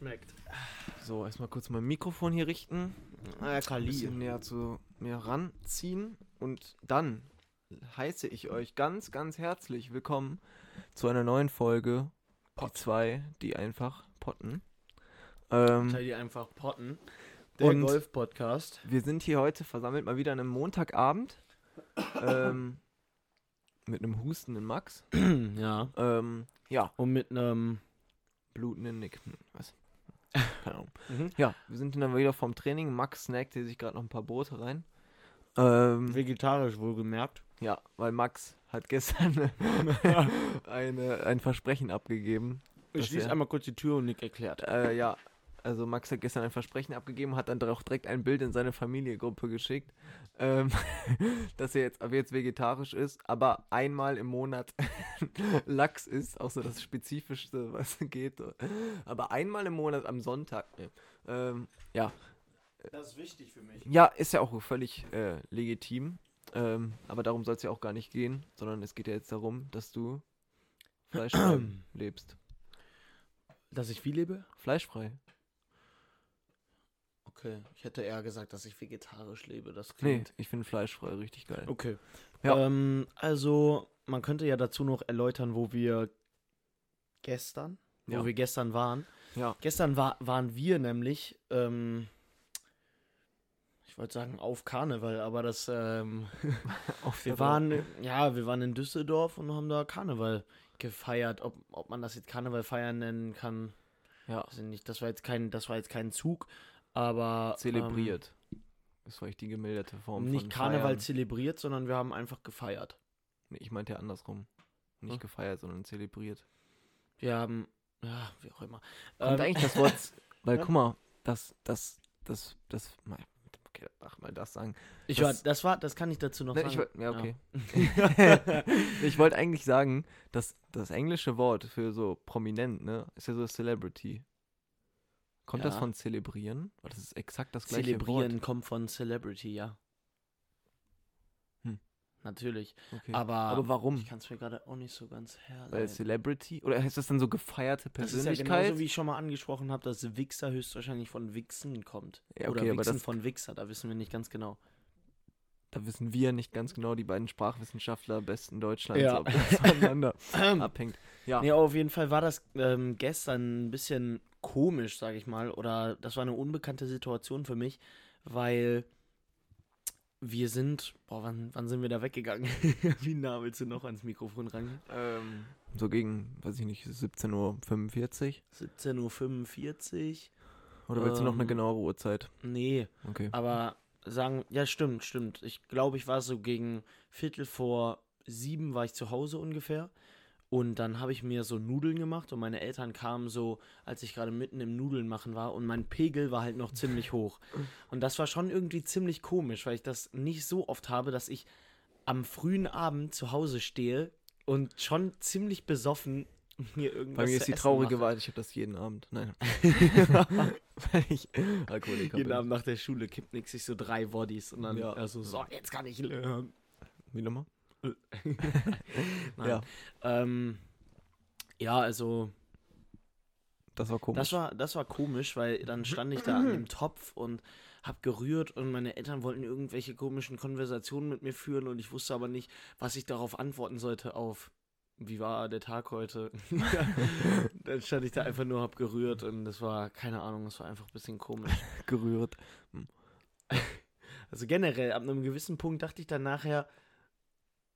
schmeckt. So, erstmal kurz mein Mikrofon hier richten. Ah, ja, Ein Kali. bisschen näher zu mir ranziehen. Und dann heiße ich euch ganz, ganz herzlich willkommen zu einer neuen Folge. Die zwei, die einfach potten. Ähm, die einfach potten. Der Golf-Podcast. wir sind hier heute versammelt mal wieder an einem Montagabend. ähm, mit einem hustenden Max. ja. Ähm, ja, Und mit einem. blutenden Nick. Hm, Was? Keine Ahnung. Mhm. Ja, wir sind dann wieder vom Training. Max snackte sich gerade noch ein paar Brote rein. Ähm, Vegetarisch wohlgemerkt. ja, weil Max hat gestern eine, ein Versprechen abgegeben. Ich schließe einmal kurz die Tür und Nick erklärt. Äh, ja, also Max hat gestern ein Versprechen abgegeben, hat dann auch direkt ein Bild in seine Familiengruppe geschickt, ähm, dass er jetzt ab jetzt vegetarisch ist, aber einmal im Monat Lachs ist, auch so das Spezifischste, was geht. Aber einmal im Monat am Sonntag. Ähm, ja, Das ist wichtig für mich. Ja, ist ja auch völlig äh, legitim. Ähm, aber darum soll es ja auch gar nicht gehen, sondern es geht ja jetzt darum, dass du fleischfrei lebst. Dass ich viel lebe? Fleischfrei. Okay. Ich hätte eher gesagt, dass ich vegetarisch lebe. Das Nee, klingt. ich finde fleischfrei richtig geil. Okay. Ja. Ähm, also, man könnte ja dazu noch erläutern, wo wir gestern, wo Ja. wir gestern waren. Ja. Gestern war, waren wir nämlich, ähm, ich wollte sagen auf Karneval, aber das, ähm, Auf wir waren, ja, wir waren in Düsseldorf und haben da Karneval gefeiert. Ob, ob man das jetzt Karneval feiern nennen kann, ja, weiß ich nicht. Das war jetzt kein, das war jetzt kein Zug, aber zelebriert. das war echt die gemilderte Ähm, Form nicht von Karneval Feiern. zelebriert, sondern wir haben einfach gefeiert. Nee, ich meinte ja andersrum. Nicht Hm. gefeiert, sondern zelebriert. Wir haben, ja, wie auch immer. Kommt Ähm, eigentlich das Wort, weil guck mal, das, das, das, das, mal, okay, ach mal das sagen. Ich das- war, das war, das kann ich dazu noch Ne, ich, sagen. wollt- ja, okay. Ja. ich wollte eigentlich sagen, dass das englische Wort für so prominent, ne, ist ja so Celebrity. Kommt das Ja. von zelebrieren? Weil das ist exakt das gleiche Zelebrieren Wort. kommt von Celebrity, ja. Hm. Natürlich. Okay. Aber, Aber warum? Ich kann es mir gerade auch nicht so ganz Weil herleiten. Celebrity? Oder heißt das dann so gefeierte Das ist ja Persönlichkeit? genauso, wie ich schon mal angesprochen habe, dass Wichser höchstwahrscheinlich von Wichsen kommt. Ja, Oder okay, aber Wichsen das- von Wichser, da wissen wir nicht ganz genau. Da wissen wir nicht ganz genau, die beiden Sprachwissenschaftler besten Deutschlands, Ja. ob das voneinander abhängt. Ja. Nee, auf jeden Fall war das ähm, gestern ein bisschen komisch, sage ich mal. Oder das war eine unbekannte Situation für mich, weil wir sind. Boah, wann, wann sind wir da weggegangen? Wie nah willst du noch ans Mikrofon rangehen? Ähm, so gegen, weiß ich nicht, 17.45 Uhr? 17.45 Uhr. Oder willst du noch eine Ähm, genauere Uhrzeit? Nee, Okay. aber sagen. Ja, stimmt, stimmt. Ich glaube, ich war so gegen Viertel vor sieben war ich zu Hause ungefähr. Und dann habe ich mir so Nudeln gemacht und meine Eltern kamen so, als ich gerade mitten im Nudeln machen war und mein Pegel war halt noch ziemlich hoch. Und das war schon irgendwie ziemlich komisch, weil ich das nicht so oft habe, dass ich am frühen Abend zu Hause stehe und schon ziemlich besoffen mir irgendwas Bei mir ist die traurige. Wahrheit, ich habe das jeden Abend. Nein. Weil ich Alkoholiker Jeden bin. Abend nach der Schule kippt nix sich so drei Bodies und dann Ja. also so, jetzt kann ich lernen. Wie nochmal? Nein. Ja. Ähm, ja, also Das war komisch. das war, das war komisch, weil dann stand ich da an dem Topf und hab gerührt und meine Eltern wollten irgendwelche komischen Konversationen mit mir führen und ich wusste aber nicht, was ich darauf antworten sollte auf wie war der Tag heute? dann stand ich da einfach nur, hab gerührt und das war, keine Ahnung, das war einfach ein bisschen komisch. gerührt. Also generell, ab einem gewissen Punkt dachte ich dann nachher,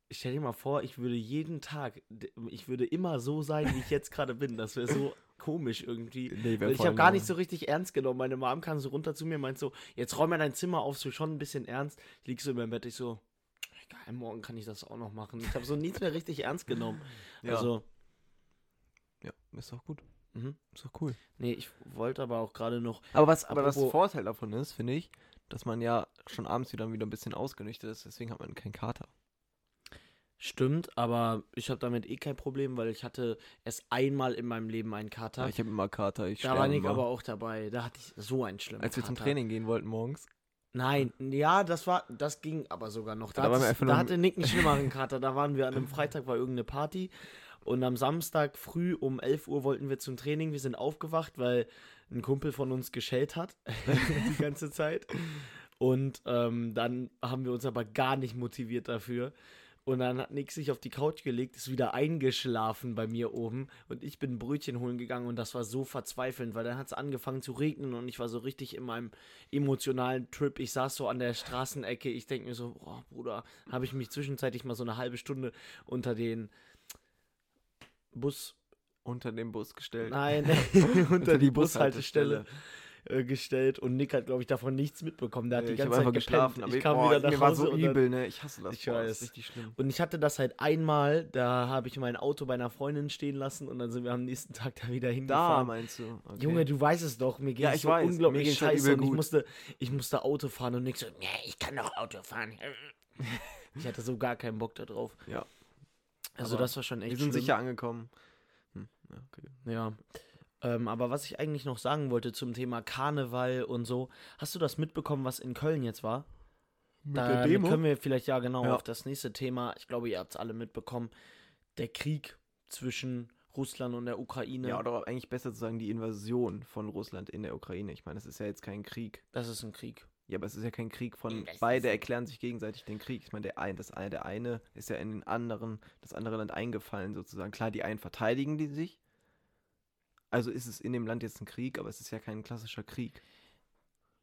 ich stell dir mal vor, ich würde jeden Tag, ich würde immer so sein, wie ich jetzt gerade bin. Das wäre so komisch irgendwie. Nee, Weil ich habe gar nicht so richtig ernst genommen. Meine Mom kam so runter zu mir und meint so, jetzt räum mal dein Zimmer auf, so schon ein bisschen ernst. Ich lieg so in meinem Bett, ich so, morgen kann ich das auch noch machen. Ich habe so nichts mehr richtig ernst genommen. Ja. Also, ja, ist doch gut. mhm. Ist doch cool. nee, ich wollte aber auch gerade noch, Aber was, aber was Vorteil davon ist, finde ich, dass man ja schon abends wieder, wieder ein bisschen ausgenüchtert ist, deswegen hat man keinen Kater. stimmt, aber ich habe damit eh kein Problem, weil ich hatte erst einmal in meinem Leben einen Kater. Ja, ich habe immer Kater. Ich Da war Nick immer. aber auch dabei. Da hatte ich so einen schlimmen Als wir zum. Training gehen wollten morgens. Nein, ja, das war, das ging aber sogar noch. Da, Da einfach da hatte Nick einen schlimmeren Kater. Da waren wir an einem Freitag, war irgendeine Party. Und am Samstag früh um 11 Uhr wollten wir zum Training. Wir sind aufgewacht, weil ein Kumpel von uns geschält hat die ganze Zeit. Und ähm, dann haben wir uns aber gar nicht motiviert dafür. Und dann hat Nick sich auf die Couch gelegt, ist wieder eingeschlafen bei mir oben. Und ich bin Brötchen holen gegangen und das war so verzweifelnd, weil dann hat es angefangen zu regnen und ich war so richtig in meinem emotionalen Trip. Ich saß so an der Straßenecke. Ich denke mir so, oh Bruder, habe ich mich zwischenzeitlich mal so eine halbe Stunde unter den Bus. Unter den Bus gestellt. Nein, unter die Bushaltestelle äh, gestellt und Nick hat, glaube ich, davon nichts mitbekommen. Der hat Ja, die ganze Zeit einfach geschlafen. geschlafen, aber ich kam boah, wieder nach mir war Hause so und dann- übel, ne? Ich hasse das. Ich boah, das weiß. ist richtig schlimm. Und ich hatte das halt einmal, da habe ich mein Auto bei einer Freundin stehen lassen und dann sind wir am nächsten Tag da wieder Da hingefahren. meinst du? Okay. Junge, du weißt es doch, mir ging Ja, es ich so weiß, mir unglaublich halt scheiße und ich musste, ich musste Auto fahren und Nick so, nee, ich kann doch Auto fahren. ich hatte so gar keinen Bock da drauf. Ja. Also Aber das war schon echt Wir sind schlimm. sicher angekommen. Hm, ja, okay. Ja. Ähm, aber was ich eigentlich noch sagen wollte zum Thema Karneval und so, hast du das mitbekommen, was in Köln jetzt war? Mit da der Demo? können wir vielleicht ja genau Ja. auf das nächste Thema, ich glaube, ihr habt es alle mitbekommen, der Krieg zwischen Russland und der Ukraine. Ja, oder eigentlich besser zu sagen, die Invasion von Russland in der Ukraine. Ich meine, es ist ja jetzt kein Krieg. Das ist ein Krieg. Ja, aber es ist ja kein Krieg von Das beide erklären sich gegenseitig den Krieg. Ich meine, der ein, das eine, der eine ist ja in den anderen, das andere Land eingefallen sozusagen. Klar, die einen verteidigen die sich. Also ist es in dem Land jetzt ein Krieg, aber es ist ja kein klassischer Krieg.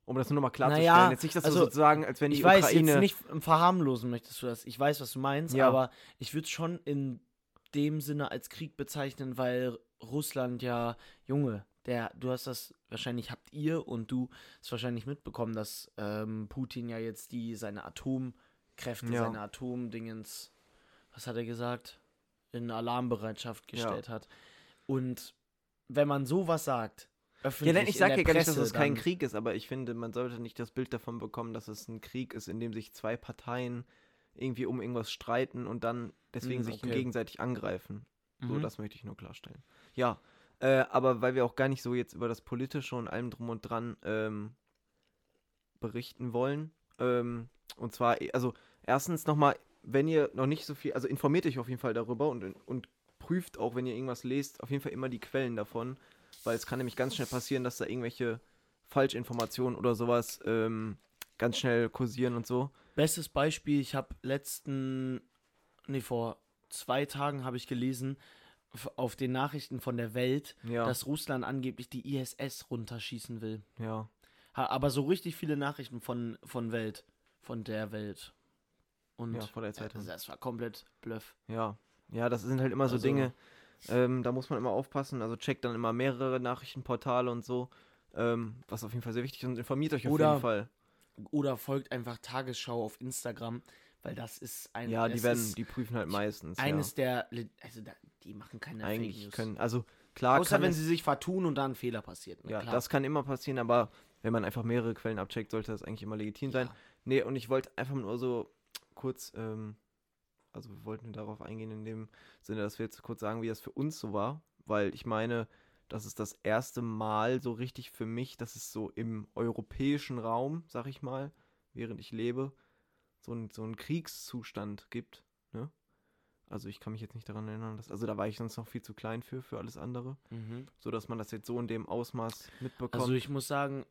Um das nur nochmal klarzustellen. Naja, jetzt nicht, dass also, du sozusagen, als wenn die ich weiß Ukraine. jetzt nicht verharmlosen möchtest du das. Ich weiß, was du meinst, Ja. aber ich würde es schon in dem Sinne als Krieg bezeichnen, weil Russland ja, Junge, der, du hast das, wahrscheinlich habt ihr und du es wahrscheinlich mitbekommen, dass ähm, Putin ja jetzt die, seine Atomkräfte, Ja. seine Atomdingens, was hat er gesagt, in Alarmbereitschaft gestellt hat. Und wenn man sowas sagt, Ja, öffentlich nein, ich sage ja gar nicht, dass es kein Krieg ist, aber ich finde, man sollte nicht das Bild davon bekommen, dass es ein Krieg ist, in dem sich zwei Parteien irgendwie um irgendwas streiten und dann deswegen Mm, sich okay. gegenseitig angreifen. So, Mhm. das möchte ich nur klarstellen. Ja, äh, aber weil wir auch gar nicht so jetzt über das Politische und allem drum und dran ähm, berichten wollen. Ähm, und zwar, also erstens nochmal, wenn ihr noch nicht so viel, also informiert euch auf jeden Fall darüber und, und prüft auch, wenn ihr irgendwas lest, auf jeden Fall immer die Quellen davon, weil es kann nämlich ganz schnell passieren, dass da irgendwelche Falschinformationen oder sowas ähm, ganz schnell kursieren und so. Bestes Beispiel, ich habe letzten, nee, vor zwei Tagen habe ich gelesen, auf den Nachrichten von der Welt, Ja, dass Russland angeblich die ISS runterschießen will. ja. Ha, aber so richtig viele Nachrichten von, von Welt, von der Welt. Und Ja, vor der Zeit. das war komplett Bluff. Ja, ja, das sind halt immer so Also- Dinge, ähm, da muss man immer aufpassen. Also checkt dann immer mehrere Nachrichtenportale und so, ähm, was auf jeden Fall sehr wichtig ist und informiert euch auf Oder- jeden Fall. Oder folgt einfach Tagesschau auf Instagram, weil das ist ein Ja, die werden, ist die prüfen halt meistens. eines der, le- also da, die machen keine ja. Fake Eigentlich News. können, also klar, Außer wenn es, sie sich vertun und da ein Fehler passiert. Ne? ja, Klar. das kann immer passieren, aber wenn man einfach mehrere Quellen abcheckt, sollte das eigentlich immer legitim sein. Ja. Nee, und ich wollte einfach nur so kurz, ähm, also wir wollten darauf eingehen in dem Sinne, dass wir jetzt kurz sagen, wie das für uns so war, weil ich meine, das ist das erste Mal so richtig für mich, dass es so im europäischen Raum, sag ich mal, während ich lebe, so ein, so einen Kriegszustand gibt, ne? Also ich kann mich jetzt nicht daran erinnern, dass, also da war ich sonst noch viel zu klein für, für alles andere, Mhm. so dass man das jetzt so in dem Ausmaß mitbekommt. Also ich muss sagen,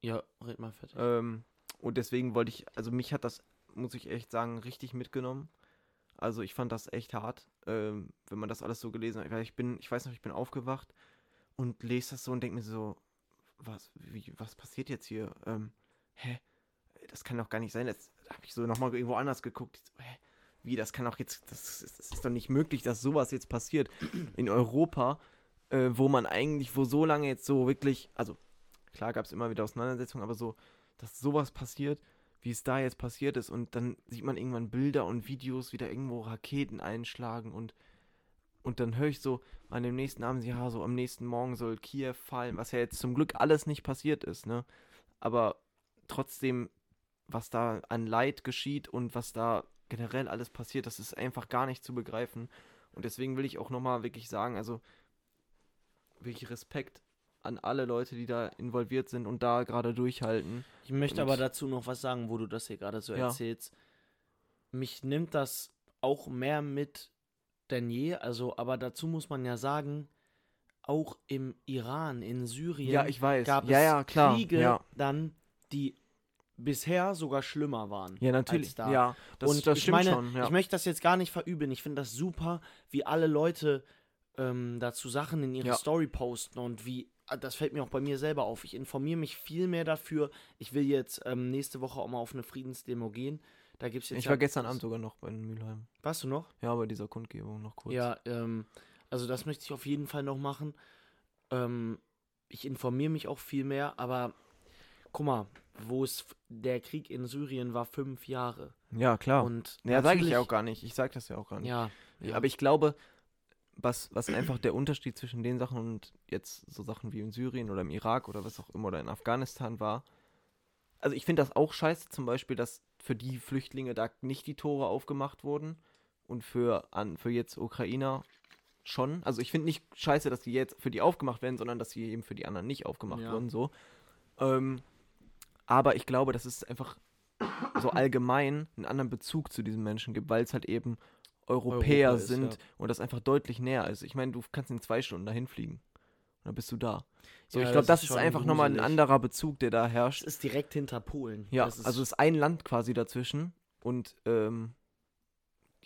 ja, red mal fertig. Ähm, und deswegen wollte ich, also mich hat das, muss ich echt sagen, richtig mitgenommen. Also ich fand das echt hart, ähm, wenn man das alles so gelesen hat. Weil ich bin, ich weiß noch, ich bin aufgewacht und lese das so und denke mir so, was, wie, was passiert jetzt hier? Ähm, hä? Das kann doch gar nicht sein. Jetzt habe ich so nochmal irgendwo anders geguckt. So, hä? Wie, das kann doch jetzt, das, ist- das ist doch nicht möglich, dass sowas jetzt passiert in Europa, äh, wo man eigentlich, wo so lange jetzt so wirklich, also klar gab es immer wieder Auseinandersetzungen, aber so, dass sowas passiert, wie es da jetzt passiert ist und dann sieht man irgendwann Bilder und Videos, wie da irgendwo Raketen einschlagen und und dann höre ich so an dem nächsten Abend, ja, so am nächsten Morgen soll Kiew fallen, was ja jetzt zum Glück alles nicht passiert ist, ne? Aber trotzdem, was da an Leid geschieht und was da generell alles passiert, das ist einfach gar nicht zu begreifen. Und deswegen will ich auch nochmal wirklich sagen, also wirklich Respekt an alle Leute, die da involviert sind und da gerade durchhalten. Ich möchte Und- aber dazu noch was sagen, wo du das hier gerade so Ja. erzählst. Mich nimmt das auch mehr mit denn je, also, aber dazu muss man ja sagen, auch im Iran, in Syrien Ja, ich weiß. gab ja, es ja, klar. Kriege Ja. dann, die bisher sogar schlimmer waren. ja, natürlich. da. Ja, das, und das ich stimmt meine, schon. Ja. ich möchte das jetzt gar nicht verübeln. Ich finde das super, wie alle Leute ähm, dazu Sachen in ihre Ja. Story posten und wie, das fällt mir auch bei mir selber auf. Ich informiere mich viel mehr dafür. Ich will jetzt ähm, nächste Woche auch mal auf eine Friedensdemo gehen. Da gibt es jetzt. ich ja- war gestern Abend sogar noch bei Mülheim. Warst du noch? Ja, bei dieser Kundgebung noch kurz. Ja, ähm, also das möchte ich auf jeden Fall noch machen. Ähm, ich informiere mich auch viel mehr, aber guck mal, wo es der Krieg in Syrien war fünf Jahre. Ja, klar. Und ja, sage ich ja auch gar nicht. Ich sage das ja auch gar nicht. Ja, Ja, Aber ich glaube, was, was einfach der Unterschied zwischen den Sachen und jetzt so Sachen wie in Syrien oder im Irak oder was auch immer oder in Afghanistan war, also ich finde das auch scheiße, zum Beispiel, dass für die Flüchtlinge da nicht die Tore aufgemacht wurden und für, an, für jetzt Ukrainer schon. Also ich finde nicht scheiße, dass die jetzt für die aufgemacht werden, sondern dass sie eben für die anderen nicht aufgemacht Ja. wurden, so. Ähm, aber ich glaube, dass es einfach so allgemein einen anderen Bezug zu diesen Menschen gibt, weil es halt eben Europäer Europa ist, sind ja. und das einfach deutlich näher ist. Ich meine, du kannst in zwei Stunden dahin fliegen. Und dann bist du da. So, Ja, ich glaube, das das, ist ist einfach nochmal ein anderer Bezug, der da Es herrscht. ist direkt hinter Polen. Ja, Das ist, also es ist ein Land quasi dazwischen. Und ähm,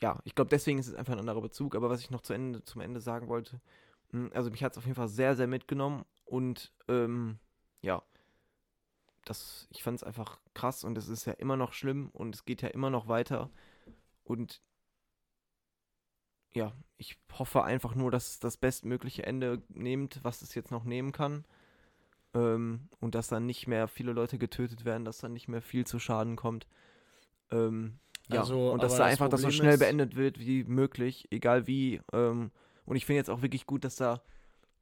ja, ich glaube, deswegen ist es einfach ein anderer Bezug. Aber was ich noch zu Ende, zum Ende sagen wollte, mh, also mich hat es auf jeden Fall sehr, sehr mitgenommen. Und ähm, ja, das, ich fand es einfach krass und es ist ja immer noch schlimm und es geht ja immer noch weiter. Und ja, ich hoffe einfach nur, dass es das bestmögliche Ende nimmt, was es jetzt noch nehmen kann. Ähm, und dass dann nicht mehr viele Leute getötet werden, dass dann nicht mehr viel zu Schaden kommt. Ähm, ja, Also, und dass da das einfach das so schnell ist- beendet wird wie möglich, egal wie. Ähm, und ich finde jetzt auch wirklich gut, dass da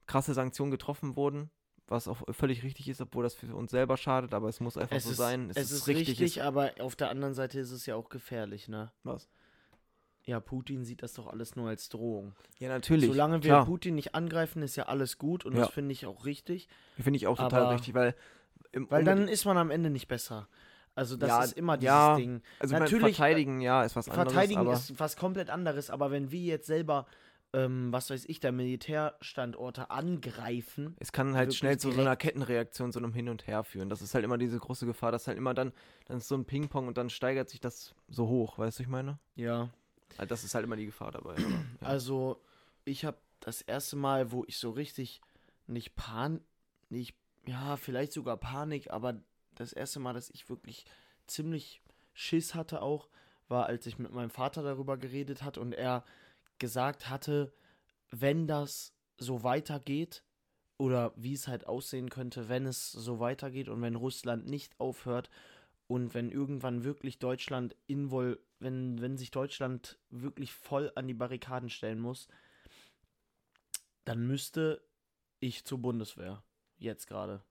krasse Sanktionen getroffen wurden, was auch völlig richtig ist, obwohl das für uns selber schadet, aber es muss einfach es so ist, sein. Es, ist richtig, aber auf der anderen Seite ist es ja auch gefährlich, ne? Was? Ja, Putin sieht das doch alles nur als Drohung. Ja, natürlich. Solange wir klar. Putin nicht angreifen, ist ja alles gut und Ja. das finde ich auch richtig. Finde ich auch total aber- richtig, weil. Weil dann ist man am Ende nicht besser. Also das Ja, ist immer dieses ja, Ding. also natürlich, verteidigen, ja, ist was anderes. Verteidigen ist was komplett anderes, aber wenn wir jetzt selber, ähm, was weiß ich, da Militärstandorte angreifen, es kann halt schnell zu so einer Kettenreaktion, so einem Hin und Her führen. Das ist halt immer diese große Gefahr, dass halt immer dann, dann ist so ein Ping-Pong und dann steigert sich das so hoch, weißt du, ich meine? ja. Also das ist halt immer die Gefahr dabei. Aber, ja. Also, ich habe das erste Mal, wo ich so richtig nicht Pan, nicht, ja, vielleicht sogar Panik, aber das erste Mal, dass ich wirklich ziemlich Schiss hatte auch, war, als ich mit meinem Vater darüber geredet hat und er gesagt hatte, wenn das so weitergeht oder wie es halt aussehen könnte, wenn es so weitergeht und wenn Russland nicht aufhört und wenn irgendwann wirklich Deutschland invol, wenn, wenn sich Deutschland wirklich voll an die Barrikaden stellen muss, dann müsste ich zur Bundeswehr. Jetzt gerade.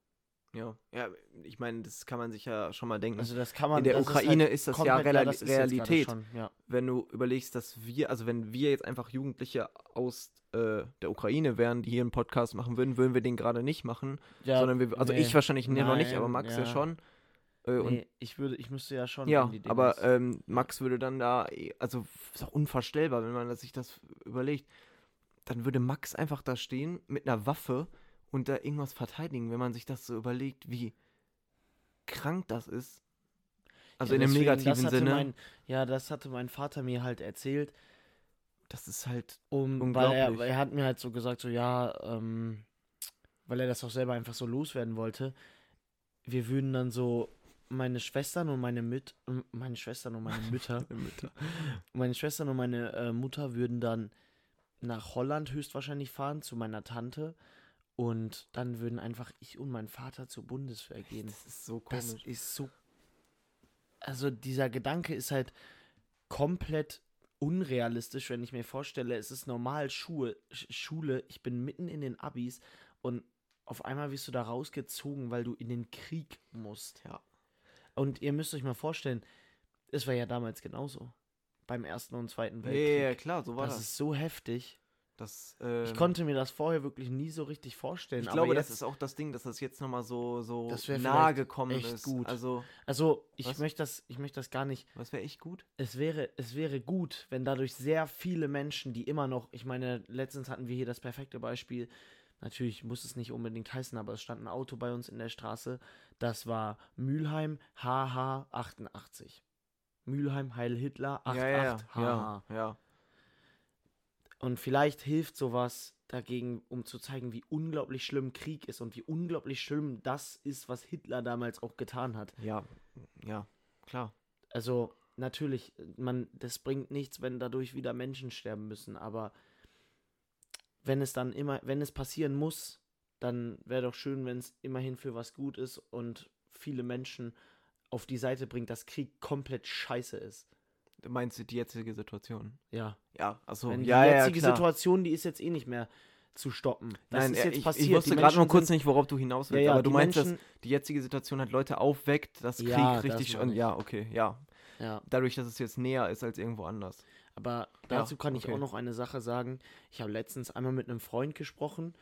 ja. ja, ich meine, das kann man sich ja schon mal denken. Also das kann man In der Ukraine halt ist das ja Reali- das ist Realität. Schon, ja. wenn du überlegst, dass wir, also wenn wir jetzt einfach Jugendliche aus äh, der Ukraine wären, die hier einen Podcast machen würden, würden wir den gerade nicht machen, ja sondern wir, also nee. ich wahrscheinlich nee, noch nicht, aber Nein, Max ja, ja. schon. Äh, nee, ich würde, ich müsste ja schon ja, in die Dinge- aber ähm, Max würde dann da, eh- also ist auch unvorstellbar, wenn man sich das überlegt, dann würde Max einfach da stehen mit einer Waffe und da irgendwas verteidigen, wenn man sich das so überlegt, wie krank das ist. Also Ja, in deswegen, das negativen Sinne. Mein, ja, das hatte mein Vater mir halt erzählt, das ist halt um, weil er, Unglaublich. er hat mir halt so gesagt, so ja, ähm, weil er das auch selber einfach so loswerden wollte. Wir würden dann so meine Schwestern und meine Müt meine Schwestern und meine Mütter, meine Schwestern und meine äh, Mutter würden dann nach Holland höchstwahrscheinlich fahren zu meiner Tante und dann würden einfach ich und mein Vater zur Bundeswehr gehen. Das ist so Das komisch. ist so. Also dieser Gedanke ist halt komplett unrealistisch, wenn ich mir vorstelle, es ist normal Schuhe, Sch- Schule, ich bin mitten in den Abis und auf einmal wirst du da rausgezogen, weil du in den Krieg musst. Ja. Und ihr müsst euch mal vorstellen, es war ja damals genauso. Beim Ersten und Zweiten Ja, Weltkrieg. ja, klar, so war das, das. ist so heftig. das ähm, Ich konnte mir das vorher wirklich nie so richtig vorstellen. ich glaube, jetzt, das ist auch das Ding, dass das jetzt nochmal so, so nahe gekommen echt ist. gut. Also, Also, ich Was? möchte das, ich möchte das gar nicht was wäre echt gut? es wäre, es wäre gut, wenn dadurch sehr viele Menschen, die immer noch, ich meine, letztens hatten wir hier das perfekte Beispiel natürlich muss es nicht unbedingt heißen, aber es stand ein Auto bei uns in der Straße. Das war Mülheim HH88. Mülheim Heil Hitler 88 ja, ja, HH. ja, ja. Und vielleicht hilft sowas dagegen, um zu zeigen, wie unglaublich schlimm Krieg ist und wie unglaublich schlimm das ist, was Hitler damals auch getan hat. Ja, ja, klar. Also natürlich, man, das bringt nichts, wenn dadurch wieder Menschen sterben müssen, aber wenn es dann immer, wenn es passieren muss, dann wäre doch schön, wenn es immerhin für was gut ist und viele Menschen auf die Seite bringt, dass Krieg komplett scheiße ist. Du meinst die jetzige Situation? Ja. Ja, also Wenn ja, die ja, jetzige klar. Situation, die ist jetzt eh nicht mehr zu stoppen. Das Nein, ist jetzt ich, passiert. ich wusste gerade nur kurz sind- nicht, worauf du hinaus willst, Ja, ja, aber du meinst, Menschen- dass die jetzige Situation halt Leute aufweckt, dass Krieg Ja, das richtig und ich. ja, okay, ja. Ja, Dadurch, dass es jetzt näher ist als irgendwo anders. aber Ja, dazu kann ich okay. auch noch eine Sache sagen. Ich habe letztens einmal mit einem Freund gesprochen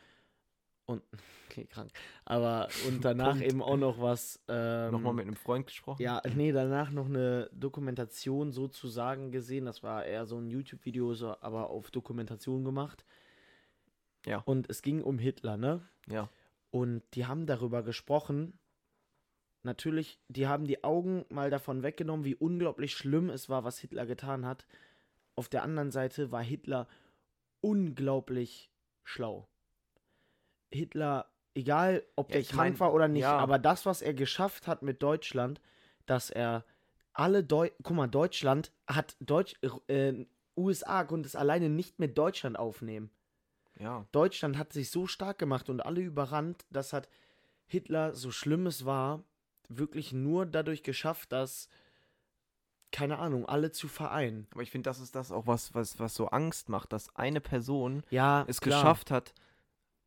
und okay, krank. Aber und danach eben auch noch was. Ähm, Nochmal mit einem Freund gesprochen? Ja, nee, danach noch eine Dokumentation sozusagen gesehen. Das war eher so ein YouTube-Video, so, aber auf Dokumentation gemacht. Ja. Und es ging um Hitler, ne? Ja. Und die haben darüber gesprochen. Natürlich, die haben die Augen mal davon weggenommen, wie unglaublich schlimm es war, was Hitler getan hat. Auf der anderen Seite war Hitler unglaublich schlau. Hitler, egal ob Ja, ich krank mein, war oder nicht, ja. aber das, was er geschafft hat mit Deutschland, dass er alle Deu guck mal, Deutschland hat Deutsch, äh, USA konnte es alleine nicht mit Deutschland aufnehmen. Ja. Deutschland hat sich so stark gemacht und alle überrannt, das hat Hitler, so schlimm es war, wirklich nur dadurch geschafft, dass, keine Ahnung, alle zu vereinen. Aber ich finde, das ist das auch, was, was, was so Angst macht, dass eine Person Ja, es klar. geschafft hat,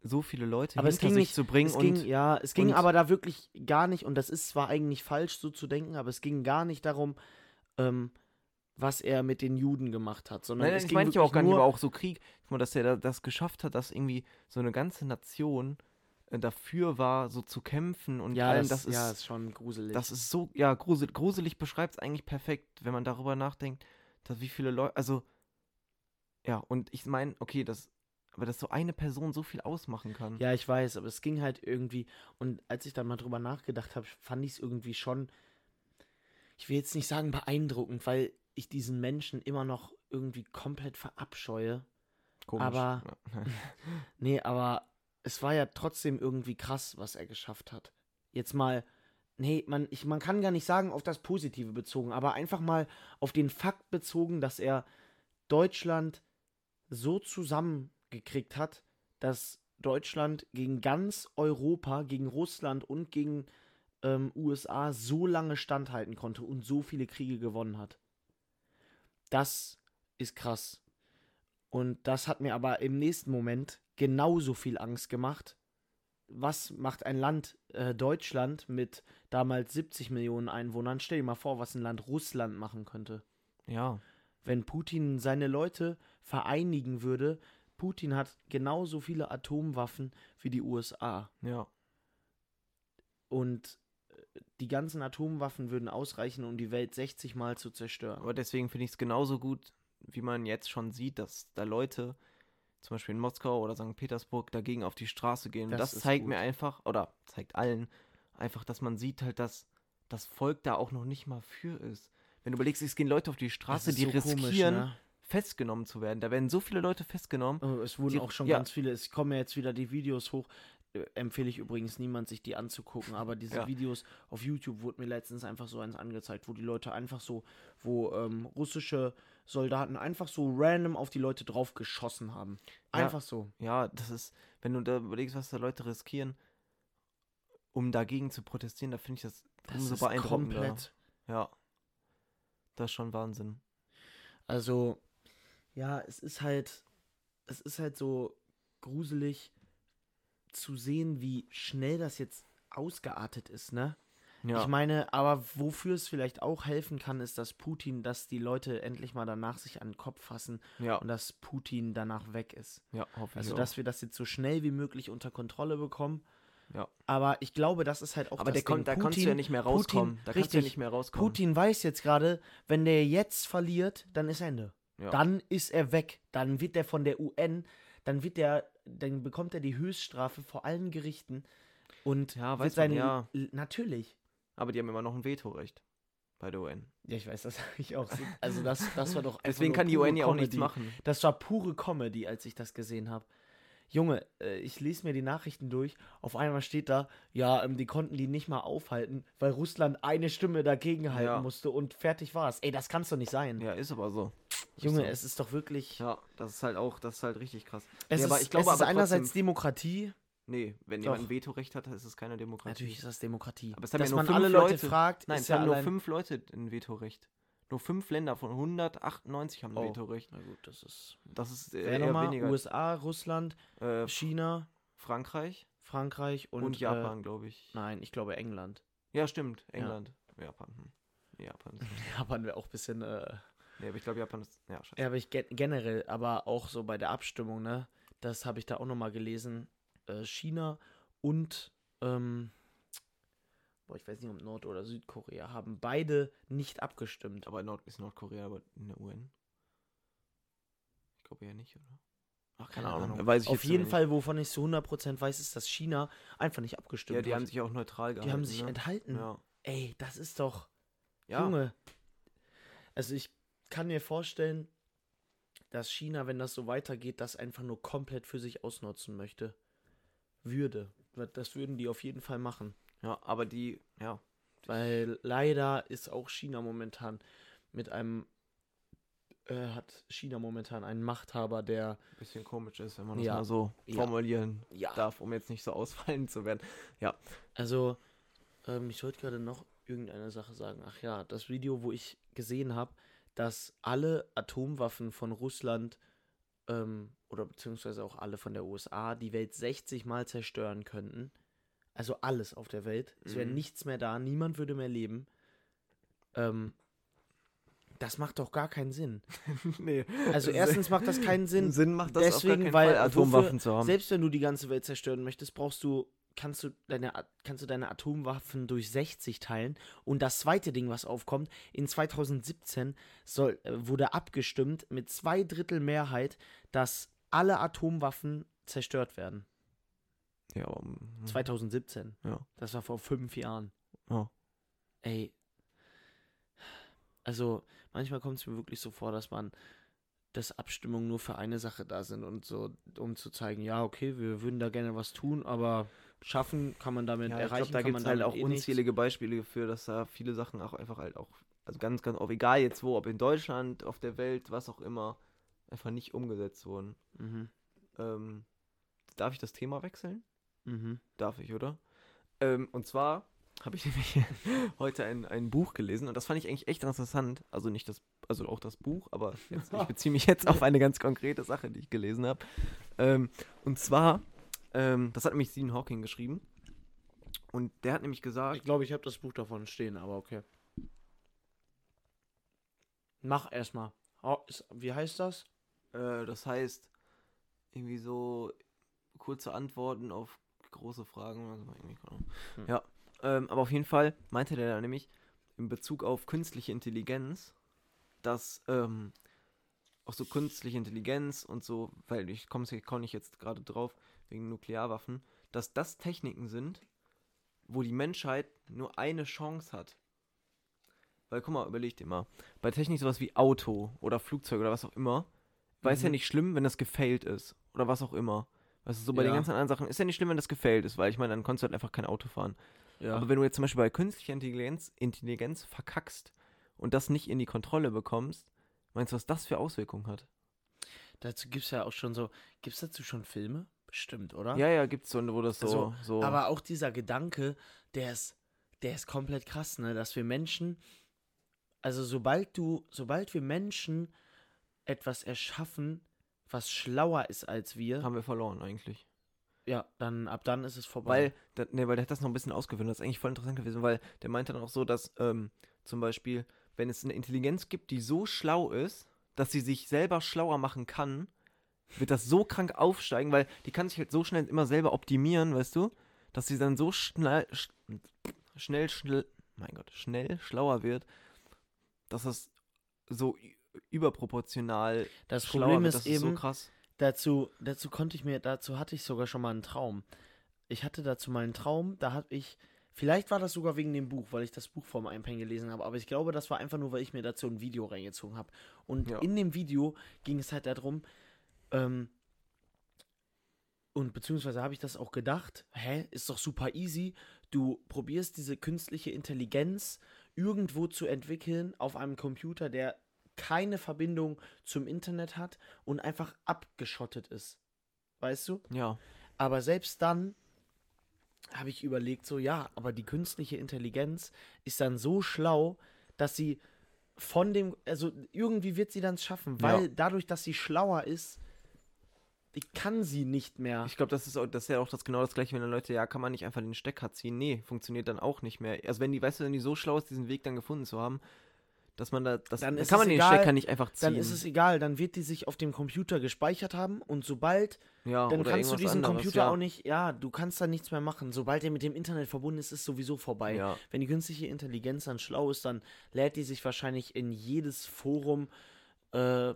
so viele Leute Aber es hinter ging sich nicht- zu bringen Es und ging, ja, es ging aber da wirklich gar nicht, und das ist zwar eigentlich falsch so zu denken, aber es ging gar nicht darum, ähm, was er mit den Juden gemacht hat, sondern Nein, nein, es ich ging meine ja auch gar nicht, aber auch so Krieg, dass er da, das geschafft hat, dass irgendwie so eine ganze Nation äh, dafür war, so zu kämpfen und ja, allem, das, das, ist, ja, ist schon gruselig. das ist so, ja, grusel, gruselig beschreibt es eigentlich perfekt, wenn man darüber nachdenkt, dass wie viele Leute, also, ja, und ich meine, okay, das, aber dass so eine Person so viel ausmachen kann. Ja, ich weiß, aber es ging halt irgendwie. Und als ich dann mal drüber nachgedacht habe, fand ich es irgendwie schon. Ich will jetzt nicht sagen beeindruckend, weil ich diesen Menschen immer noch irgendwie komplett verabscheue. Komisch. aber-. Nee, aber es war ja trotzdem irgendwie krass, was er geschafft hat. Jetzt mal. Nee, man, ich, man kann gar nicht sagen auf das Positive bezogen, aber einfach mal auf den Fakt bezogen, dass er Deutschland so zusammengekriegt hat, dass Deutschland gegen ganz Europa, gegen Russland und gegen ähm, USA so lange standhalten konnte und so viele Kriege gewonnen hat. Das ist krass. Und das hat mir aber im nächsten Moment genauso viel Angst gemacht. Was macht ein Land, äh, Deutschland, mit damals 70 Millionen Einwohnern? Stell dir mal vor, was ein Land Russland machen könnte ja, wenn Putin seine Leute vereinigen würde. Putin hat genauso viele Atomwaffen wie die USA. ja, Und äh, die ganzen Atomwaffen würden ausreichen, um die Welt 60 Mal zu zerstören. aber deswegen finde ich es genauso gut, wie man jetzt schon sieht, dass da Leute, zum Beispiel in Moskau oder St. Petersburg, dagegen auf die Straße gehen. Das Das, zeigt gut. mir einfach, oder zeigt allen, einfach, dass man sieht halt, dass das Volk da auch noch nicht mal für ist. Wenn du überlegst, es gehen Leute auf die Straße, die so komisch, riskieren, ne? Festgenommen zu werden. Da werden so viele Leute festgenommen. Oh, Es wurden Sie- auch schon ja. ganz viele, es kommen ja jetzt wieder die Videos hoch. Äh, empfehle ich übrigens niemand, sich die anzugucken, aber diese Ja. Videos auf YouTube wurden mir letztens einfach so eins angezeigt, wo die Leute einfach so, wo ähm, russische Soldaten einfach so random auf die Leute drauf geschossen haben. Ja. Einfach so. Ja, das ist, wenn du da überlegst, was da Leute riskieren, um dagegen zu protestieren, da finde ich das, Das umso ist beeindruckender. komplett. Ja. Das ist schon Wahnsinn. Also, ja, es ist halt, es ist halt so gruselig zu sehen, wie schnell das jetzt ausgeartet ist, ne? Ja. Ich meine, aber wofür es vielleicht auch helfen kann, ist, dass Putin, dass die Leute endlich mal danach sich an den Kopf fassen ja, und dass Putin danach weg ist. ja, hoffe Also, auch. dass wir das jetzt so schnell wie möglich unter Kontrolle bekommen. Ja. Aber ich glaube, das ist halt auch Aber das Ding. da kannst du ja nicht mehr Putin- rauskommen. da kannst du ja richtig. nicht mehr rauskommen. Putin weiß jetzt gerade, wenn der jetzt verliert, dann ist Ende. Ja. Dann ist er weg. Dann wird er von der UN, dann wird der dann bekommt er die Höchststrafe vor allen Gerichten und Ja, wird weiß man, sein ja. Natürlich. Aber die haben immer noch ein Vetorecht bei der UN. Ja, ich weiß, das sag ich auch. so. Also das, das war doch einfach Deswegen kann die UN ja auch nichts machen. Das war pure Comedy, als ich das gesehen habe. Junge, äh, ich lese mir die Nachrichten durch. Auf einmal steht da, ja, ähm, die konnten die nicht mal aufhalten, weil Russland eine Stimme dagegen halten Ja. musste und fertig war's. Ey, das kann's doch nicht sein. Ja, ist aber so. Junge, so. es ist doch wirklich. Ja, das ist halt auch, das ist halt richtig krass. Es Nee, ist, aber ich glaube es ist aber einerseits trotzdem- Demokratie. Nee, wenn Doch. jemand ein Vetorecht hat, ist es keine Demokratie. Natürlich ist das Demokratie. Aber es haben Dass ja nur man fünf alle Leute Leute- fragt, Nein, es ja haben nur fünf Leute ein Vetorecht. Nur fünf Länder von 198 haben ein Oh. Vetorecht. Na gut, das ist. Das ist äh, eher nochmal? weniger. USA, Russland, äh, China, Frankreich Frankreich und, und, Äh, Japan, glaube ich. nein, ich glaube England. Ja, stimmt. England. Japan. Hm. Japan. Japan wäre auch ein bisschen. Äh, nee, aber ich glaube, Japan ist. Ja, scheiße. Ja, aber ich gen generell, aber auch so bei der Abstimmung, ne? Das habe ich da auch nochmal gelesen. Äh, China und, ähm, boah, ich weiß nicht, ob Nord- oder Südkorea haben beide nicht abgestimmt. Aber Nord ist Nordkorea aber in der UN? Ich glaube ja nicht, oder? Ach, keine, Ahnung. Weiß ich Auf jeden. Fall, wovon ich zu 100% weiß, ist, dass China einfach nicht abgestimmt Ja, die hat. haben sich auch neutral gehalten. die haben sich ne? enthalten. Ja. Ey, das ist doch, ja. Junge. Also ich kann mir vorstellen, dass China, wenn das so weitergeht, das einfach nur komplett für sich ausnutzen möchte. Würde. Das würden die auf jeden Fall machen. Ja, aber die, ja. Weil leider ist auch China momentan mit einem, äh, hat China momentan einen Machthaber, der, bisschen komisch ist, wenn man das Ja. mal so Ja. formulieren ja, darf, um jetzt nicht so ausfallend zu werden. also, ähm, ich wollte gerade noch irgendeine Sache sagen. Ach ja, das Video, wo ich gesehen habe, dass alle Atomwaffen von Russland ähm, oder beziehungsweise auch alle von der USA die Welt 60 Mal zerstören könnten. Also alles auf der Welt. Es wäre Mhm. nichts mehr da, niemand würde mehr leben. Ähm, das macht doch gar keinen Sinn. nee. Also erstens macht das keinen Sinn. Sinn macht das deswegen, auf gar keinen weil Fall, Atomwaffen wofür- zu haben. Selbst wenn du die ganze Welt zerstören möchtest, brauchst du, kannst du deine, kannst du deine Atomwaffen durch 60 teilen. Und das zweite Ding, was aufkommt, in 2017 soll, äh, wurde abgestimmt mit zwei Drittel Mehrheit, dass alle Atomwaffen zerstört werden. ja, mm, 2017. Ja. Das war vor fünf Jahren. Ja. Ey. Also, manchmal kommt es mir wirklich so vor, dass man, dass Abstimmungen nur für eine Sache da sind und so, um zu zeigen, ja, okay, wir würden da gerne was tun, aber schaffen kann man damit Ja, ich erreichen. glaube, da kann gibt man es halt auch eh nichts. unzählige Beispiele für, dass da viele Sachen auch einfach halt auch, also ganz, ganz, auch egal jetzt wo, ob in Deutschland, auf der Welt, was auch immer, einfach nicht umgesetzt wurden. Mhm. Ähm, darf ich das Thema wechseln? Mhm. Darf ich, oder? Ähm, und zwar habe ich nämlich heute ein, ein Buch gelesen und das fand ich eigentlich echt interessant. Also nicht das, also auch das Buch, aber jetzt, ich beziehe mich jetzt auf eine ganz konkrete Sache, die ich gelesen habe. Ähm, und zwar, ähm, das hat nämlich Stephen Hawking geschrieben. Und der hat nämlich gesagt, Ich glaube, ich habe das Buch davon stehen, aber okay. Mach erstmal. Wie heißt das? äh, das heißt, irgendwie so kurze Antworten auf große Fragen. Keine Ahnung. Hm. Ja, ähm, aber auf jeden Fall meinte der da nämlich in Bezug auf künstliche Intelligenz, dass ähm, auch so künstliche Intelligenz und so, weil ich komme komm ich jetzt gerade drauf, wegen Nuklearwaffen, dass das Techniken sind, wo die Menschheit nur eine Chance hat. Weil, guck mal, überleg dir mal. Bei Technik sowas wie Auto oder Flugzeug oder was auch immer, war es ja Mhm. nicht schlimm, wenn das gefailt ist. Oder was auch immer. Weißt du, so bei den Ja. ganzen anderen Sachen ist ja nicht schlimm, wenn das gefailt ist, weil ich meine, dann konntest du halt einfach kein Auto fahren. Ja. Aber wenn du jetzt zum Beispiel bei künstlicher Intelligenz, Intelligenz verkackst und das nicht in die Kontrolle bekommst, meinst du, was das für Auswirkungen hat? dazu gibt es ja auch schon so. Gibt es dazu schon Filme? Bestimmt, oder? Ja, ja, gibt's so, wo das so. Also, so Aber auch dieser Gedanke, der ist, der ist komplett krass, ne? Dass wir Menschen, also sobald du, sobald wir Menschen etwas erschaffen, was schlauer ist als wir, haben wir verloren eigentlich. ja, dann ab dann ist es vorbei. Weil, da, nee, weil der hat das noch ein bisschen ausgeführt. Das ist eigentlich voll interessant gewesen, weil der meinte dann auch so, dass ähm, zum Beispiel, wenn es eine Intelligenz gibt, die so schlau ist, dass sie sich selber schlauer machen kann, wird das so krank aufsteigen, weil die kann sich halt so schnell immer selber optimieren, weißt du, dass sie dann so schnell, sch schnell, schnell, mein Gott, schnell schlauer wird, dass das so überproportional das schlauer Problem wird. ist das ist so eben, krass. dazu, dazu konnte ich mir, dazu hatte ich sogar schon mal einen Traum. Ich hatte dazu mal einen Traum, da habe ich, vielleicht war das sogar wegen dem Buch, weil ich das Buch vorm Einpennen gelesen habe, aber ich glaube, das war einfach nur, weil ich mir dazu ein Video reingezogen habe. Und Ja. in dem Video ging es halt darum, ähm, und beziehungsweise habe ich das auch gedacht, hä, ist doch super easy. Du probierst diese künstliche Intelligenz irgendwo zu entwickeln auf einem Computer, der keine Verbindung zum Internet hat und einfach abgeschottet ist. Weißt du? Ja. Aber selbst dann habe ich überlegt, so ja, aber die künstliche Intelligenz ist dann so schlau, dass sie von dem, also irgendwie wird sie dann es schaffen, weil Ja. dadurch, dass sie schlauer ist, die kann sie nicht mehr. Ich glaube, das ist auch, das ist ja auch das genau das gleiche, wenn dann Leute, ja, kann man nicht einfach den Stecker ziehen. Nee, funktioniert dann auch nicht mehr. Also wenn die, weißt du, wenn die so schlau ist, diesen Weg dann gefunden zu haben, dass man da, das, Dann dann kann man den egal, Stecker nicht einfach ziehen. dann ist es egal, dann wird die sich auf dem Computer gespeichert haben und sobald, ja, dann kannst du diesen anderes, Computer ja. auch nicht, ja, du kannst da nichts mehr machen. Sobald er mit dem Internet verbunden ist, ist sowieso vorbei. Ja. Wenn die künstliche Intelligenz dann schlau ist, dann lädt die sich wahrscheinlich in jedes Forum äh,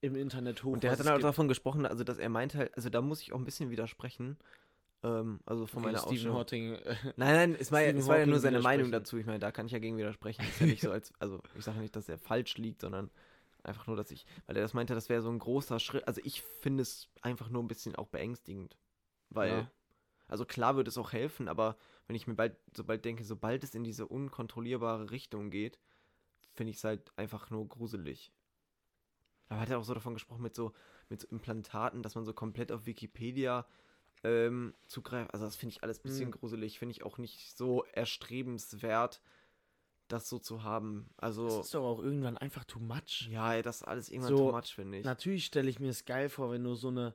im Internet hoch. Und der hat dann auch gibt. davon gesprochen, also dass er meinte halt, also da muss ich auch ein bisschen widersprechen. Ähm, also von Okay, meiner Stephen Ausstellung. Hawking. äh, Nein, nein, es war, ja, es war ja nur seine Meinung dazu. Ich meine, da kann ich ja gegen widersprechen. Ist ja nicht so als, also ich sage nicht, dass er falsch liegt, sondern einfach nur, dass ich, weil er das meinte, das wäre so ein großer Schritt. Also ich finde es einfach nur ein bisschen auch beängstigend. Weil, Ja. also klar würde es auch helfen, aber wenn ich mir bald, sobald denke, sobald es in diese unkontrollierbare Richtung geht, finde ich es halt einfach nur gruselig. Aber hat er auch so davon gesprochen mit so, mit so Implantaten, dass man so komplett auf Wikipedia ähm, zugreift. Also das finde ich alles ein bisschen Mhm. gruselig. Finde ich auch nicht so erstrebenswert, das so zu haben. Das Also, ist doch auch irgendwann einfach too much. ja, das ist alles irgendwann So, too much, finde ich. Natürlich stelle ich mir es geil vor, wenn du so eine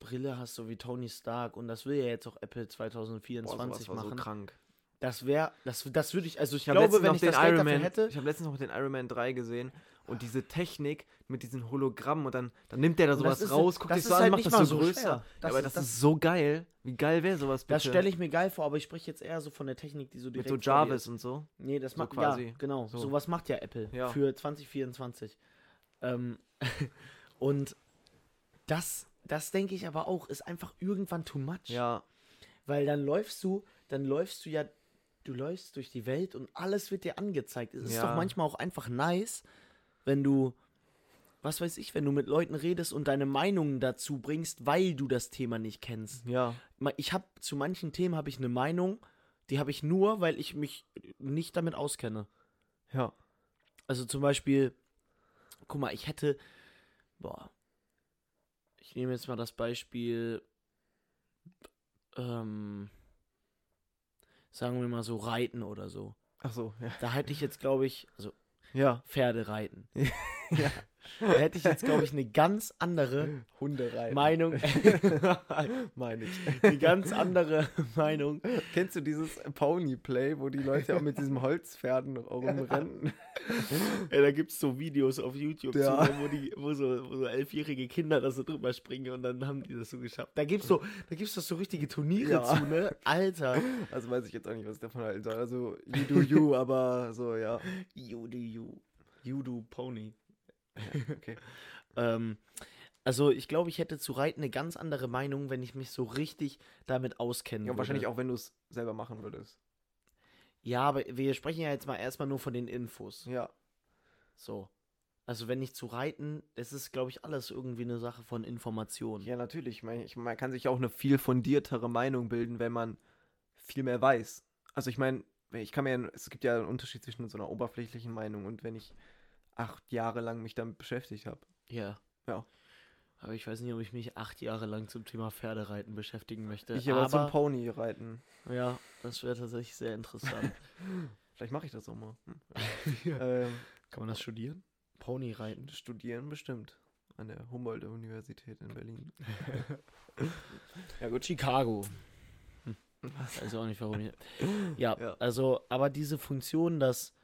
Brille hast, so wie Tony Stark. Und das will ja jetzt auch Apple Boah, 2024 sowas war so machen. krank. das wäre, das, das würde ich, also ich, Ich glaube, wenn ich den das Geld Iron dafür Man, hätte, ich habe letztens noch den Iron Man 3 gesehen und diese Technik mit diesen Hologrammen und dann, dann nimmt der da sowas ist- raus, guckt sich ist so an, halt macht nicht das so so größer. Das aber ist- das, das- ist so geil. Wie geil wäre sowas bitte? das stelle ich mir geil vor, aber ich spreche jetzt eher so von der Technik, die so mit direkt so vor dir Jarvis ist. und so. Nee, das so macht quasi. ja, genau. So. Sowas macht ja Apple Ja. für 2024. Ähm, und das, das denke ich aber auch, ist einfach irgendwann too much. Ja, Weil dann läufst du, dann läufst du ja, du läufst durch die Welt und alles wird dir angezeigt. Es ist Ja. doch manchmal auch einfach nice, wenn du, was weiß ich, wenn du mit Leuten redest und deine Meinungen dazu bringst, weil du das Thema nicht kennst. ja. Ich habe zu manchen Themen habe ich eine Meinung, die habe ich nur, weil ich mich nicht damit auskenne. Ja. Also zum Beispiel, guck mal, ich hätte, boah, ich nehme jetzt mal das Beispiel, ähm, sagen wir mal so Reiten oder so. Ach so, ja. Da hätte ich jetzt, glaube ich, also Ja. Pferde reiten. ja. Da hätte ich jetzt, glaube ich, eine ganz andere Hunde rein. Meinung, Meine ich. eine ganz andere Meinung. Kennst du dieses Pony-Play, wo die Leute auch mit diesem Holzpferden rumrennen? Ja, da gibt es so Videos auf YouTube, Ja. zu, wo, die, wo, so, wo so elfjährige Kinder da so drüber springen und dann haben die das so geschafft. Da gibt's so, da gibt's doch so richtige Turniere Ja. zu, ne? Alter. Also weiß ich jetzt auch nicht, was ich davon halten soll. Also, you do you, aber so, ja. You do you. You do Pony. Okay. Ähm, also ich glaube, ich hätte zu Reiten eine ganz andere Meinung, wenn ich mich so richtig damit auskennen Ja, würde. wahrscheinlich auch, wenn du es selber machen würdest. Ja, aber wir sprechen ja jetzt mal erstmal nur von den Infos. Ja. So. Also wenn ich zu reiten, das ist, glaube ich, alles irgendwie eine Sache von Informationen. Ja, natürlich. Ich meine, ich, man kann sich auch eine viel fundiertere Meinung bilden, wenn man viel mehr weiß. Also ich meine, ich kann mir, es gibt ja einen Unterschied zwischen so einer oberflächlichen Meinung und wenn ich acht Jahre lang mich damit beschäftigt habe. Ja. Ja. Aber ich weiß nicht, ob ich mich acht Jahre lang zum Thema Pferdereiten beschäftigen möchte. Ich aber zum aber Pony reiten. ja, das wäre tatsächlich sehr interessant. Vielleicht mache ich das auch mal. Hm. ähm, Kann man das studieren? Pony reiten. studieren bestimmt. An der Humboldt-Universität in Berlin. ja gut. Chicago. Hm. Weiß auch nicht, warum ich. Ja, Ja. also, aber diese Funktion, dass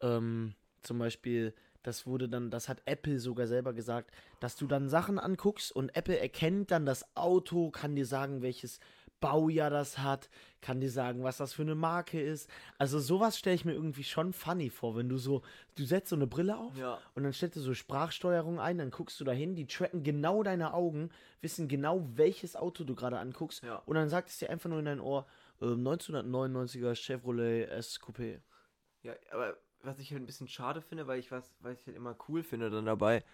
ähm, zum Beispiel, das wurde dann, das hat Apple sogar selber gesagt, dass du dann Sachen anguckst und Apple erkennt dann das Auto, kann dir sagen, welches Baujahr das hat, kann dir sagen, was das für eine Marke ist. Also sowas stelle ich mir irgendwie schon funny vor, wenn du so, du setzt so eine Brille auf Ja. und dann stellst du so Sprachsteuerung ein, dann guckst du dahin, die tracken genau deine Augen, wissen genau, welches Auto du gerade anguckst Ja. und dann sagt es dir einfach nur in dein Ohr, ähm, 1999er Chevrolet S Coupé. Ja, aber was ich halt ein bisschen schade finde, weil ich was, weil ich halt immer cool finde dann dabei,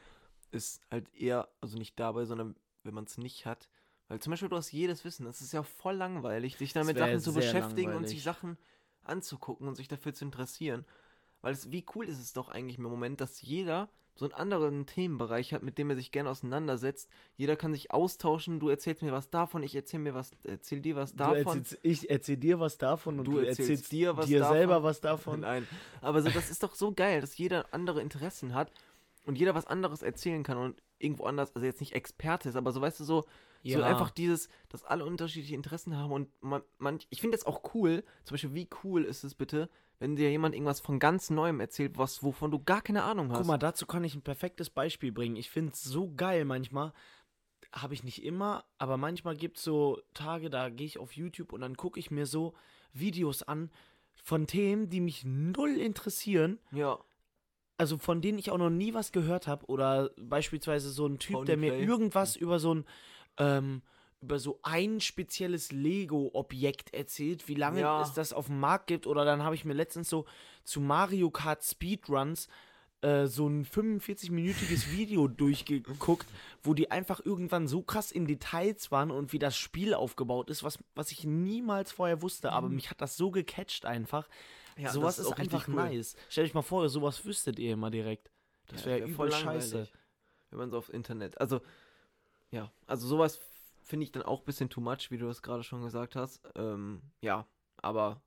ist halt eher, also nicht dabei, sondern wenn man es nicht hat. Weil zum Beispiel du hast jedes Wissen. Das ist ja voll langweilig, dich dann Das mit wär Sachen zu beschäftigen und langweilig. sich Sachen anzugucken und sich dafür zu interessieren. Weil es, wie cool ist es doch eigentlich im Moment, dass jeder so einen anderen Themenbereich hat, mit dem er sich gerne auseinandersetzt. Jeder kann sich austauschen. Du erzählst mir was davon, ich erzähl mir was, erzähl dir was Du davon. erzählst, ich erzähl dir was davon und Du du, erzählst erzählst dir was dir davon. selber was davon. Nein, aber so, das ist doch so geil, dass jeder andere Interessen hat und jeder was anderes erzählen kann und irgendwo anders, also jetzt nicht Experte ist, aber so weißt du so, so Ja. einfach dieses, dass alle unterschiedliche Interessen haben und man, man ich finde das auch cool, zum Beispiel wie cool ist es bitte, wenn dir jemand irgendwas von ganz Neuem erzählt, was wovon du gar keine Ahnung hast. Guck mal, dazu kann ich ein perfektes Beispiel bringen. Ich finde es so geil manchmal. Habe ich nicht immer, aber manchmal gibt es so Tage, da gehe ich auf YouTube und dann gucke ich mir so Videos an von Themen, die mich null interessieren. ja, Also von denen ich auch noch nie was gehört habe. Oder beispielsweise so ein Typ, der mir irgendwas über so ein, ähm, über so ein spezielles Lego-Objekt erzählt, wie lange Ja. es das auf dem Markt gibt. Oder dann habe ich mir letztens so zu Mario Kart Speedruns äh, so ein 45-minütiges Video durchgeguckt, wo die einfach irgendwann so krass in Details waren und wie das Spiel aufgebaut ist, was, was ich niemals vorher wusste. Aber mich hat das so gecatcht einfach. Mhm. Ja, sowas ist, ist einfach cool. nice. Stellt euch mal vor, sowas wüsstet ihr immer direkt. Das Ja, wäre wär übel scheiße. Wenn man so aufs Internet. Also, ja, also sowas finde ich dann auch ein bisschen too much, wie du das gerade schon gesagt hast. Ähm, ja, aber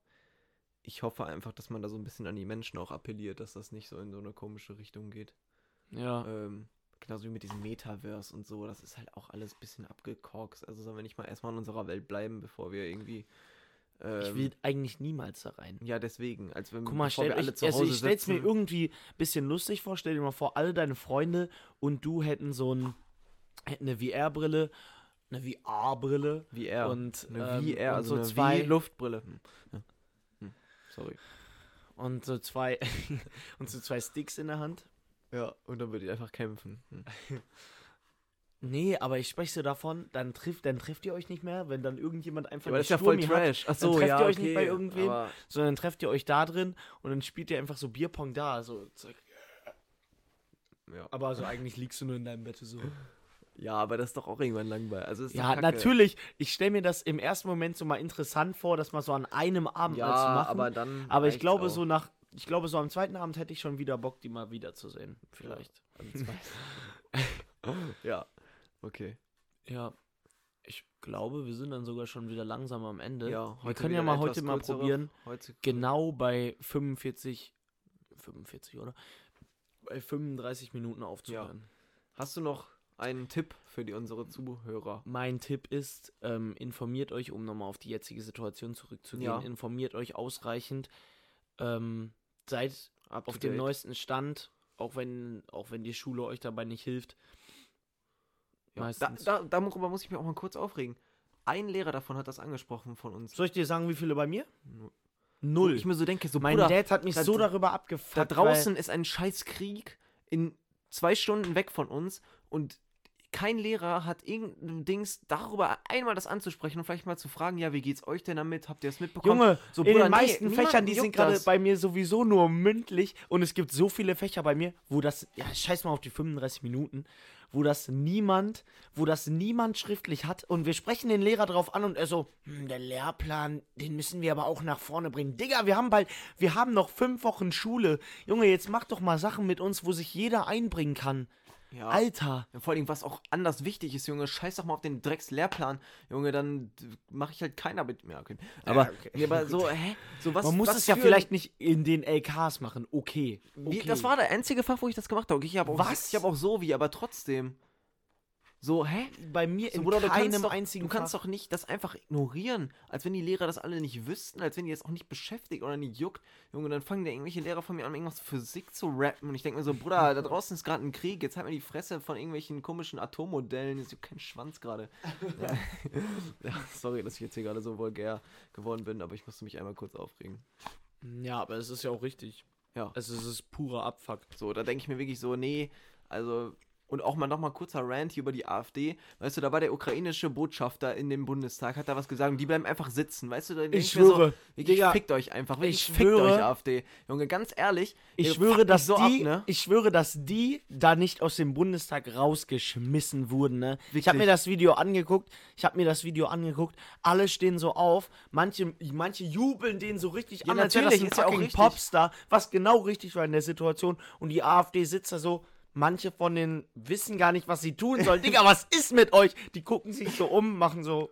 ich hoffe einfach, dass man da so ein bisschen an die Menschen auch appelliert, dass das nicht so in so eine komische Richtung geht. Ja. Ähm, genauso wie mit diesem Metaverse und so, das ist halt auch alles ein bisschen abgekorkst. Also sollen wir nicht mal erstmal in unserer Welt bleiben, bevor wir irgendwie. Ähm, ich will eigentlich niemals da rein. ja, deswegen. Als wenn Guck mal, stell wir alle euch, zu also Hause ich stell's mir sitzen- irgendwie ein bisschen lustig vor. Stell dir mal vor, alle deine Freunde und du hätten so ein, hätten eine VR-Brille, eine VR-Brille VR. und, eine ähm, VR, und also so eine zwei- Luftbrille. Hm. Ja. Hm. Sorry. und so zwei und so zwei Sticks in der Hand. Ja, und dann würde ich einfach kämpfen. Hm. Nee, aber ich spreche so davon, dann trifft, dann trefft ihr euch nicht mehr, wenn dann irgendjemand einfach aber das ist ja voll Sturmi hat, Trash. Ach dann so, trefft ja, ihr euch okay, nicht bei irgendwem, aber- sondern trefft ihr euch da drin und dann spielt ihr einfach so Bierpong da, so zack. Ja. Aber so eigentlich liegst du nur in deinem Bett so. ja, aber das ist doch auch irgendwann langweilig. Also Ja, Kacke. natürlich. Ich stelle mir das im ersten Moment so mal interessant vor, das mal so an einem Abend Ja, mal zu machen. aber dann. Aber ich glaube, auch. so nach, ich glaube, so am zweiten Abend hätte ich schon wieder Bock, die mal wiederzusehen. Vielleicht. Zweiten- ja, okay. Ja. Ich glaube, wir sind dann sogar schon wieder langsam am Ende. Ja, wir können ja mal heute mal probieren, Heute genau bei 45, 45, oder? Bei 35 Minuten aufzuhören. Hast du noch einen Tipp für die unsere Zuhörer? Mein Tipp ist, ähm, informiert euch, um nochmal auf die jetzige Situation zurückzugehen, Ja. informiert euch ausreichend, ähm, seid Up auf dem neuesten Stand, auch wenn, auch wenn die Schule euch dabei nicht hilft. Ja, da, da, darüber muss ich mich auch mal kurz aufregen. Ein Lehrer davon hat das angesprochen von uns. Soll ich dir sagen, wie viele bei mir? Wo Null. Ich mir so denke, so mein Bruder, Dad hat mich da- so darüber da abgefuckt. draußen ist ein scheiß Krieg in zwei Stunden weg von uns und kein Lehrer hat irgendein Dings darüber einmal das anzusprechen und vielleicht mal zu fragen, ja, wie geht's euch denn damit? Habt ihr das mitbekommen? Junge, so, in Bruder, den nee, meisten niemanden Fächern, die sind gerade bei mir sowieso nur mündlich und es gibt so viele Fächer bei mir, wo das, ja, scheiß mal auf die 35 Minuten, wo das niemand, wo das niemand schriftlich hat und wir sprechen den Lehrer drauf an und er so, hm, der Lehrplan, den müssen wir aber auch nach vorne bringen. Digga, wir haben bald, wir haben noch fünf Wochen Schule. Junge, jetzt mach doch mal Sachen mit uns, wo sich jeder einbringen kann. Ja. Alter. Ja, vor allem, was auch anders wichtig ist, Junge, scheiß doch mal auf den Dreckslehrplan, Junge, dann mache ich halt keiner mit mehr. Okay. Aber, okay. nee, aber so, hä? So was, Man muss was es ja vielleicht nicht in den LKs machen. Okay. Wie, okay. Das war der einzige Fach, wo ich das gemacht habe. Okay, ich habe auch, Was? Ich habe auch so wie, aber trotzdem. So, hä? Bei mir So, in Bruder, du keinem kannst doch, einzigen Du kannst Fach. doch nicht das einfach ignorieren, als wenn die Lehrer das alle nicht wüssten, als wenn die das auch nicht beschäftigt oder nicht juckt. Junge, dann fangen da irgendwelche Lehrer von mir an, irgendwas Physik zu rappen. Und ich denke mir so, Bruder, da draußen ist gerade ein Krieg, jetzt halt mir die Fresse von irgendwelchen komischen Atommodellen. Ist kein Schwanz gerade. ja. ja, sorry, dass ich jetzt hier gerade so vulgär geworden bin, aber ich musste mich einmal kurz aufregen. Ja, aber es ist ja auch richtig. Ja. Also es ist purer Abfuck. So, da denke ich mir wirklich so, nee, also. Und auch mal nochmal kurzer Rant hier über die AfD. Weißt du, da war der ukrainische Botschafter in dem Bundestag, hat da was gesagt und die bleiben einfach sitzen. Weißt du, da Ich mir so, schwöre, wirklich, Digga, fickt euch einfach. Wirklich, ich fickt schwöre- euch AfD. Junge, ganz ehrlich. Ich schwöre, dass so die, ab, ne? ich schwöre, dass die da nicht aus dem Bundestag rausgeschmissen wurden, ne? Ich habe mir das Video angeguckt, ich habe mir das Video angeguckt, alle stehen so auf, manche, manche jubeln denen so richtig Ja, an, als wäre das natürlich, ein ist ja auch fucking richtig. Popstar, was genau richtig war in der Situation und die AfD sitzt da so, manche von denen wissen gar nicht, was sie tun sollen. Digga, was ist mit euch? Die gucken sich so um, machen so,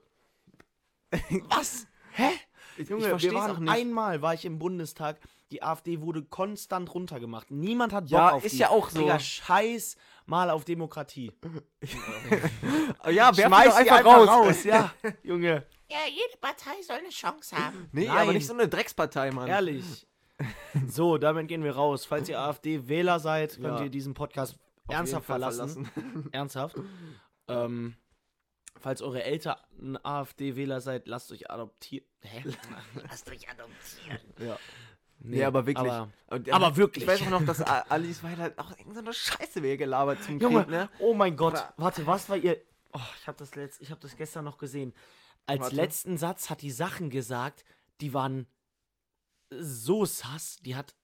was? Hä? Ich, Junge, ich verstehe es auch nicht. einmal war ich im Bundestag, die AfD wurde konstant runtergemacht. Niemand hat Bock Ja, auf ist die. ja auch so. Digga, scheiß mal auf Demokratie. ja, werf Schmeiß doch die einfach raus. raus. Ja, Junge. Ja, jede Partei soll eine Chance haben. Nee, Nein. aber nicht so eine Dreckspartei, Mann. Ehrlich. So, damit gehen wir raus. Falls ihr AfD-Wähler seid, könnt Ja. ihr diesen Podcast Auf ernsthaft Fall verlassen. Ernsthaft. Ähm, falls eure Eltern AfD-Wähler seid, lasst euch adoptieren. Hä? Lasst euch adoptieren. Ja. Nee, Nee, aber wirklich. Aber, Und, aber wirklich. Ich weiß auch noch, dass Alice Weidel halt auch irgendeine Scheiße wäre gelabert zum Junge, Krieg, ne? oh mein Gott. Oder- Warte, was war ihr. Oh, ich habe das, letzt, ich hab das gestern noch gesehen. Als Warte. letzten Satz hat die Sachen gesagt, die waren so sass. Die hat.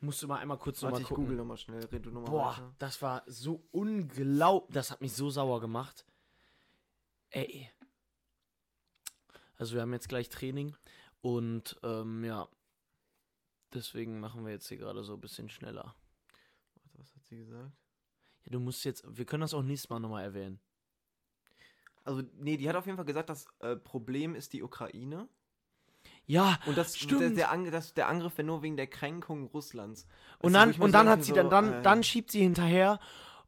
Musst du mal einmal kurz nochmal ich gucken. google nochmal schnell. Red du nochmal Boah, weiter. das war so unglaublich. Das hat mich so sauer gemacht. Ey. Also wir haben jetzt gleich Training und ähm, ja. Deswegen machen wir jetzt hier gerade so ein bisschen schneller. Warte, was hat sie gesagt? Ja, du musst jetzt. Wir können das auch nächstes Mal nochmal erwähnen. Also, nee, die hat auf jeden Fall gesagt, das äh, Problem ist die Ukraine. Ja, Und das, Stimmt. Der, der, Ang das, der Angriff wäre nur wegen der Kränkung Russlands. Und dann, und dann hat sie so, dann, dann, äh, dann schiebt sie hinterher.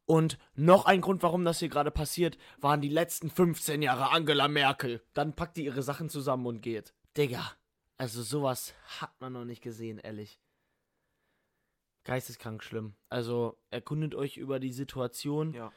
Und noch ein Grund, warum das hier gerade passiert, waren die letzten 15 Jahre Angela Merkel. Dann packt die ihre Sachen zusammen und geht. Digga, also sowas hat man noch nicht gesehen, ehrlich. Geisteskrank schlimm. Also erkundet euch über die Situation, Ja.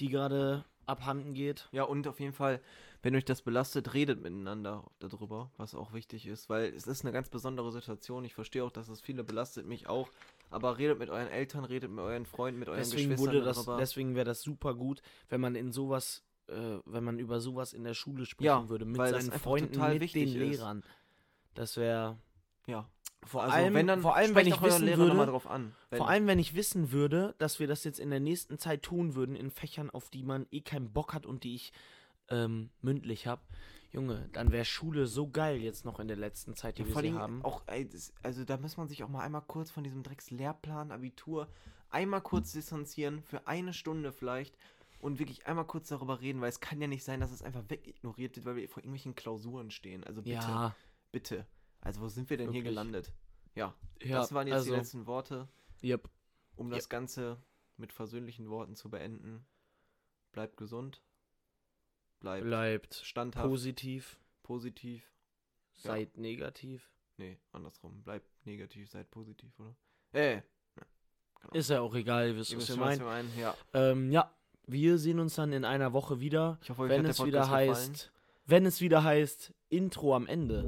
die gerade abhanden geht. Ja, und auf jeden Fall, wenn euch das belastet, redet miteinander darüber, was auch wichtig ist, weil es ist eine ganz besondere Situation. Ich verstehe auch, dass es viele belastet, mich auch. Aber redet mit euren Eltern, redet mit euren Freunden, mit euren Deswegen Geschwistern wurde das, darüber. deswegen wäre das super gut, wenn man in sowas, äh, wenn man über sowas in der Schule sprechen Ja, würde, mit seinen Freunden, mit den ist. Lehrern. Das wäre ja. vor Also, allem, wenn dann, vor allem, wenn ich wissen Lehrer würde, drauf an. Vor allem, wenn ich wissen würde, dass wir das jetzt in der nächsten Zeit tun würden in Fächern, auf die man eh keinen Bock hat und die ich ähm, mündlich habe. Junge, dann wäre Schule so geil jetzt noch in der letzten Zeit, die Ja, wir vor sie haben. auch, also da muss man sich auch mal einmal kurz von diesem Dreckslehrplan, Abitur, einmal kurz distanzieren, für eine Stunde vielleicht, und wirklich einmal kurz darüber reden, weil es kann ja nicht sein, dass es einfach wegignoriert wird, weil wir vor irgendwelchen Klausuren stehen. Also bitte, ja, bitte. Also wo sind wir denn hier Wirklich. gelandet? Ja, ja, das waren jetzt also, die letzten Worte, yep. um das Ganze mit versöhnlichen Worten zu beenden. Bleibt gesund, bleibt bleibt standhaft, positiv, positiv. Ja. seid negativ. Nee, andersrum. Bleibt negativ, seid positiv, oder? Äh, Ist ja auch egal, ihr wisst, ihr was wir meinen. Ja. Ähm, ja, wir sehen uns dann in einer Woche wieder, Ich hoffe, euch wenn hat der es wieder Podcast gefallen. heißt, wenn es wieder heißt, Intro am Ende.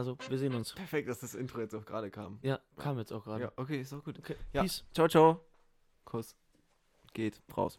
Also wir sehen uns. Perfekt, dass das Intro jetzt auch gerade kam. Ja, kam jetzt auch gerade. Ja, okay, ist auch gut. Okay, Ja. peace. Ciao, ciao. Kuss. Geht raus.